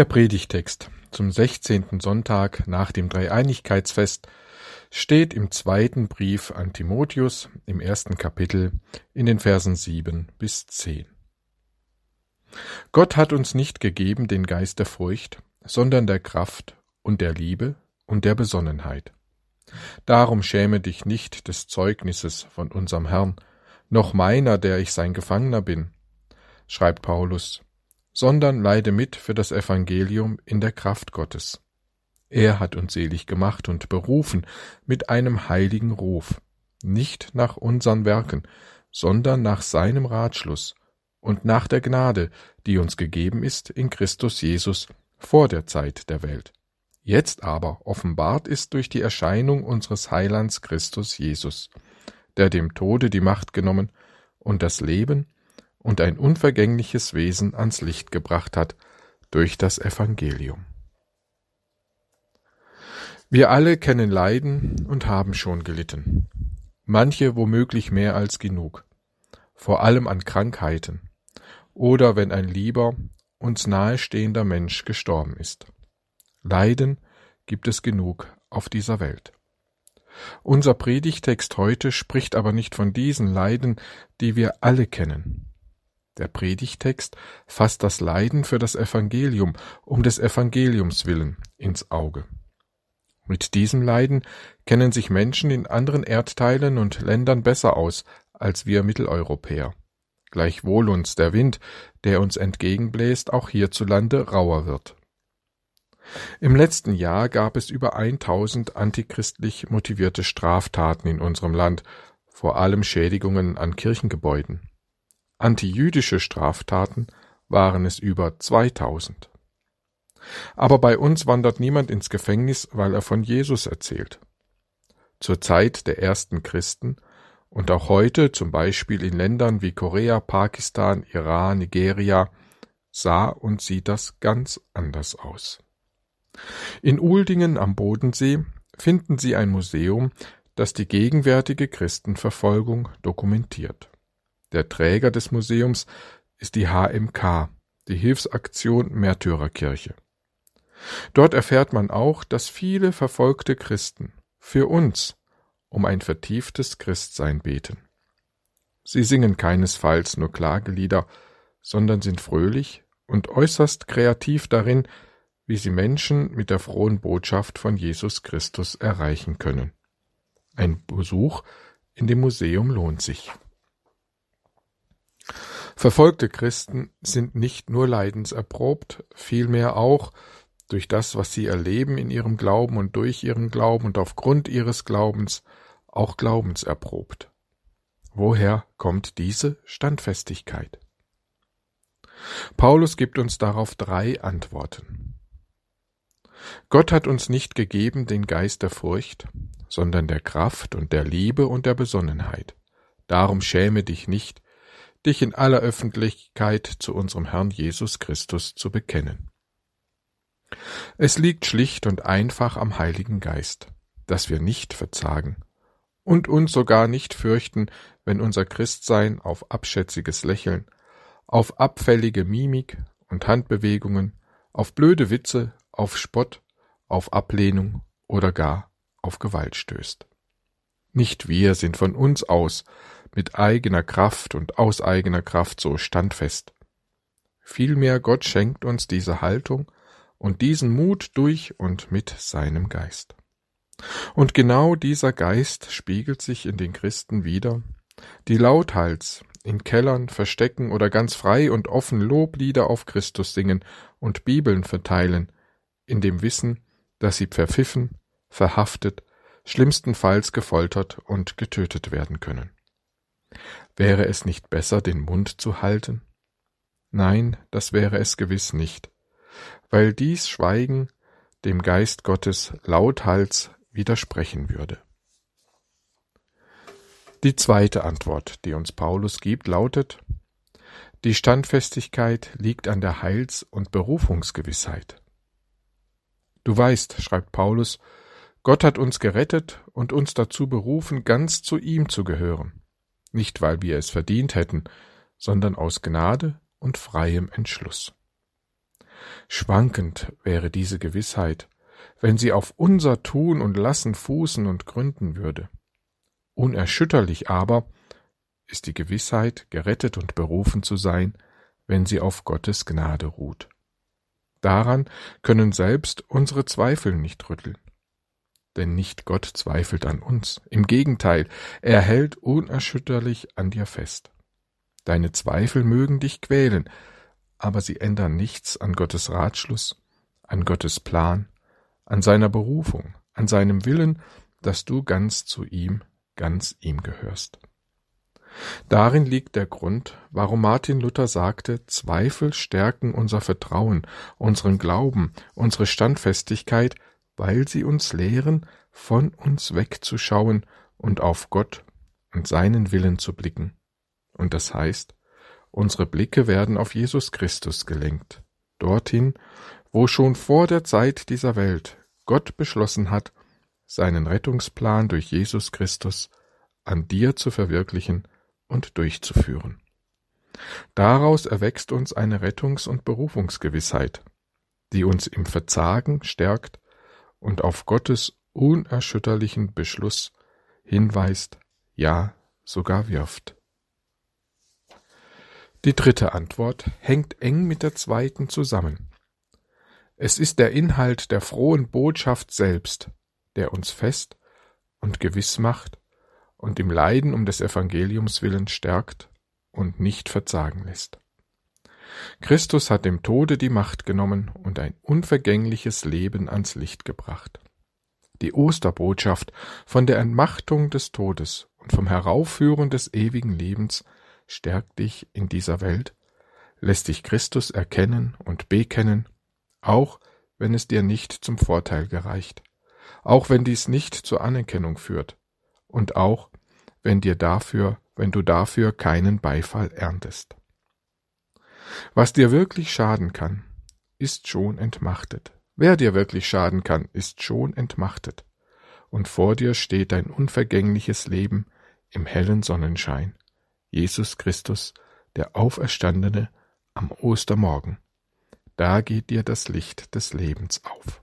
Der Predigtext zum 16. Sonntag nach dem Dreieinigkeitsfest steht im zweiten Brief an Timotheus im ersten Kapitel in den Versen 7 bis 10. Gott hat uns nicht gegeben den Geist der Furcht, sondern der Kraft und der Liebe und der Besonnenheit. Darum schäme dich nicht des Zeugnisses von unserem Herrn, noch meiner, der ich sein Gefangener bin, schreibt Paulus, sondern leide mit für das Evangelium in der Kraft Gottes. Er hat uns selig gemacht und berufen mit einem heiligen Ruf, nicht nach unseren Werken, sondern nach seinem Ratschluss und nach der Gnade, die uns gegeben ist in Christus Jesus vor der Zeit der Welt. Jetzt aber offenbart ist durch die Erscheinung unseres Heilands Christus Jesus, der dem Tode die Macht genommen und das Leben und ein unvergängliches Wesen ans Licht gebracht hat durch das Evangelium. Wir alle kennen Leiden und haben schon gelitten, manche womöglich mehr als genug, vor allem an Krankheiten oder wenn ein lieber, uns nahestehender Mensch gestorben ist. Leiden gibt es genug auf dieser Welt. Unser Predigtext heute spricht aber nicht von diesen Leiden, die wir alle kennen. Der Predigtext fasst das Leiden für das Evangelium um des Evangeliums willen ins Auge. Mit diesem Leiden kennen sich Menschen in anderen Erdteilen und Ländern besser aus als wir Mitteleuropäer. Gleichwohl uns der Wind, der uns entgegenbläst, auch hierzulande rauer wird. Im letzten Jahr gab es über 1000 antichristlich motivierte Straftaten in unserem Land, vor allem Schädigungen an Kirchengebäuden. Antijüdische Straftaten waren es über 2000. Aber bei uns wandert niemand ins Gefängnis, weil er von Jesus erzählt. Zur Zeit der ersten Christen und auch heute, zum Beispiel in Ländern wie Korea, Pakistan, Iran, Nigeria, sah und sieht das ganz anders aus. In Uldingen am Bodensee finden Sie ein Museum, das die gegenwärtige Christenverfolgung dokumentiert. Der Träger des Museums ist die HMK, die Hilfsaktion Märtyrerkirche. Dort erfährt man auch, dass viele verfolgte Christen für uns um ein vertieftes Christsein beten. Sie singen keinesfalls nur Klagelieder, sondern sind fröhlich und äußerst kreativ darin, wie sie Menschen mit der frohen Botschaft von Jesus Christus erreichen können. Ein Besuch in dem Museum lohnt sich. Verfolgte Christen sind nicht nur leidenserprobt, vielmehr auch durch das, was sie erleben in ihrem Glauben und durch ihren Glauben und aufgrund ihres Glaubens auch glaubenserprobt. Woher kommt diese Standfestigkeit? Paulus gibt uns darauf drei Antworten. Gott hat uns nicht gegeben den Geist der Furcht, sondern der Kraft und der Liebe und der Besonnenheit. Darum schäme dich nicht, dich in aller Öffentlichkeit zu unserem Herrn Jesus Christus zu bekennen. Es liegt schlicht und einfach am Heiligen Geist, dass wir nicht verzagen und uns sogar nicht fürchten, wenn unser Christsein auf abschätziges Lächeln, auf abfällige Mimik und Handbewegungen, auf blöde Witze, auf Spott, auf Ablehnung oder gar auf Gewalt stößt. Nicht wir sind von uns aus mit eigener Kraft und aus eigener Kraft so standfest. Vielmehr Gott schenkt uns diese Haltung und diesen Mut durch und mit seinem Geist. Und genau dieser Geist spiegelt sich in den Christen wider, die lauthals in Kellern, Verstecken oder ganz frei und offen Loblieder auf Christus singen und Bibeln verteilen, in dem Wissen, dass sie verpfiffen, verhaftet, schlimmstenfalls gefoltert und getötet werden können. Wäre es nicht besser, den Mund zu halten? Nein, das wäre es gewiss nicht, weil dies Schweigen dem Geist Gottes lauthals widersprechen würde. Die zweite Antwort, die uns Paulus gibt, lautet Die Standfestigkeit liegt an der Heils- und Berufungsgewissheit. Du weißt, schreibt Paulus, Gott hat uns gerettet und uns dazu berufen, ganz zu ihm zu gehören nicht weil wir es verdient hätten, sondern aus Gnade und freiem Entschluss. Schwankend wäre diese Gewissheit, wenn sie auf unser Tun und Lassen fußen und gründen würde. Unerschütterlich aber ist die Gewissheit, gerettet und berufen zu sein, wenn sie auf Gottes Gnade ruht. Daran können selbst unsere Zweifel nicht rütteln. Denn nicht Gott zweifelt an uns, im Gegenteil, er hält unerschütterlich an dir fest. Deine Zweifel mögen dich quälen, aber sie ändern nichts an Gottes Ratschluss, an Gottes Plan, an seiner Berufung, an seinem Willen, dass du ganz zu ihm, ganz ihm gehörst. Darin liegt der Grund, warum Martin Luther sagte, Zweifel stärken unser Vertrauen, unseren Glauben, unsere Standfestigkeit, weil sie uns lehren, von uns wegzuschauen und auf Gott und seinen Willen zu blicken. Und das heißt, unsere Blicke werden auf Jesus Christus gelenkt, dorthin, wo schon vor der Zeit dieser Welt Gott beschlossen hat, seinen Rettungsplan durch Jesus Christus an dir zu verwirklichen und durchzuführen. Daraus erwächst uns eine Rettungs- und Berufungsgewissheit, die uns im Verzagen stärkt und auf Gottes unerschütterlichen Beschluss hinweist, ja sogar wirft. Die dritte Antwort hängt eng mit der zweiten zusammen. Es ist der Inhalt der frohen Botschaft selbst, der uns fest und gewiss macht und im Leiden um des Evangeliums willen stärkt und nicht verzagen lässt. Christus hat dem Tode die Macht genommen und ein unvergängliches Leben ans Licht gebracht. Die Osterbotschaft von der Entmachtung des Todes und vom Heraufführen des ewigen Lebens stärkt dich in dieser Welt, lässt dich Christus erkennen und bekennen auch wenn es dir nicht zum Vorteil gereicht, auch wenn dies nicht zur Anerkennung führt und auch wenn dir dafür, wenn du dafür keinen Beifall erntest. Was dir wirklich schaden kann, ist schon entmachtet. Wer dir wirklich schaden kann, ist schon entmachtet. Und vor dir steht dein unvergängliches Leben im hellen Sonnenschein. Jesus Christus, der Auferstandene am Ostermorgen da geht dir das Licht des Lebens auf.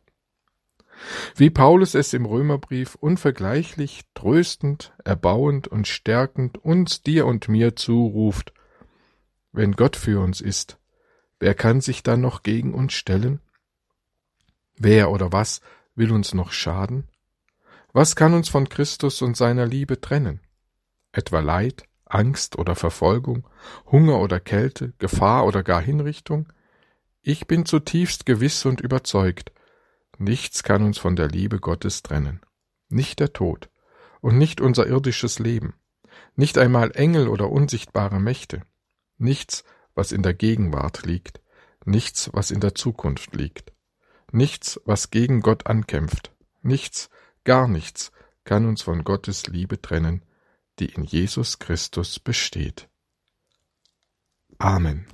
Wie Paulus es im Römerbrief unvergleichlich, tröstend, erbauend und stärkend uns, dir und mir zuruft, wenn Gott für uns ist, wer kann sich dann noch gegen uns stellen? Wer oder was will uns noch schaden? Was kann uns von Christus und seiner Liebe trennen? Etwa Leid, Angst oder Verfolgung, Hunger oder Kälte, Gefahr oder gar Hinrichtung? Ich bin zutiefst gewiss und überzeugt, nichts kann uns von der Liebe Gottes trennen, nicht der Tod und nicht unser irdisches Leben, nicht einmal Engel oder unsichtbare Mächte, nichts, was in der Gegenwart liegt, nichts, was in der Zukunft liegt, nichts, was gegen Gott ankämpft, nichts, gar nichts kann uns von Gottes Liebe trennen, die in Jesus Christus besteht. Amen.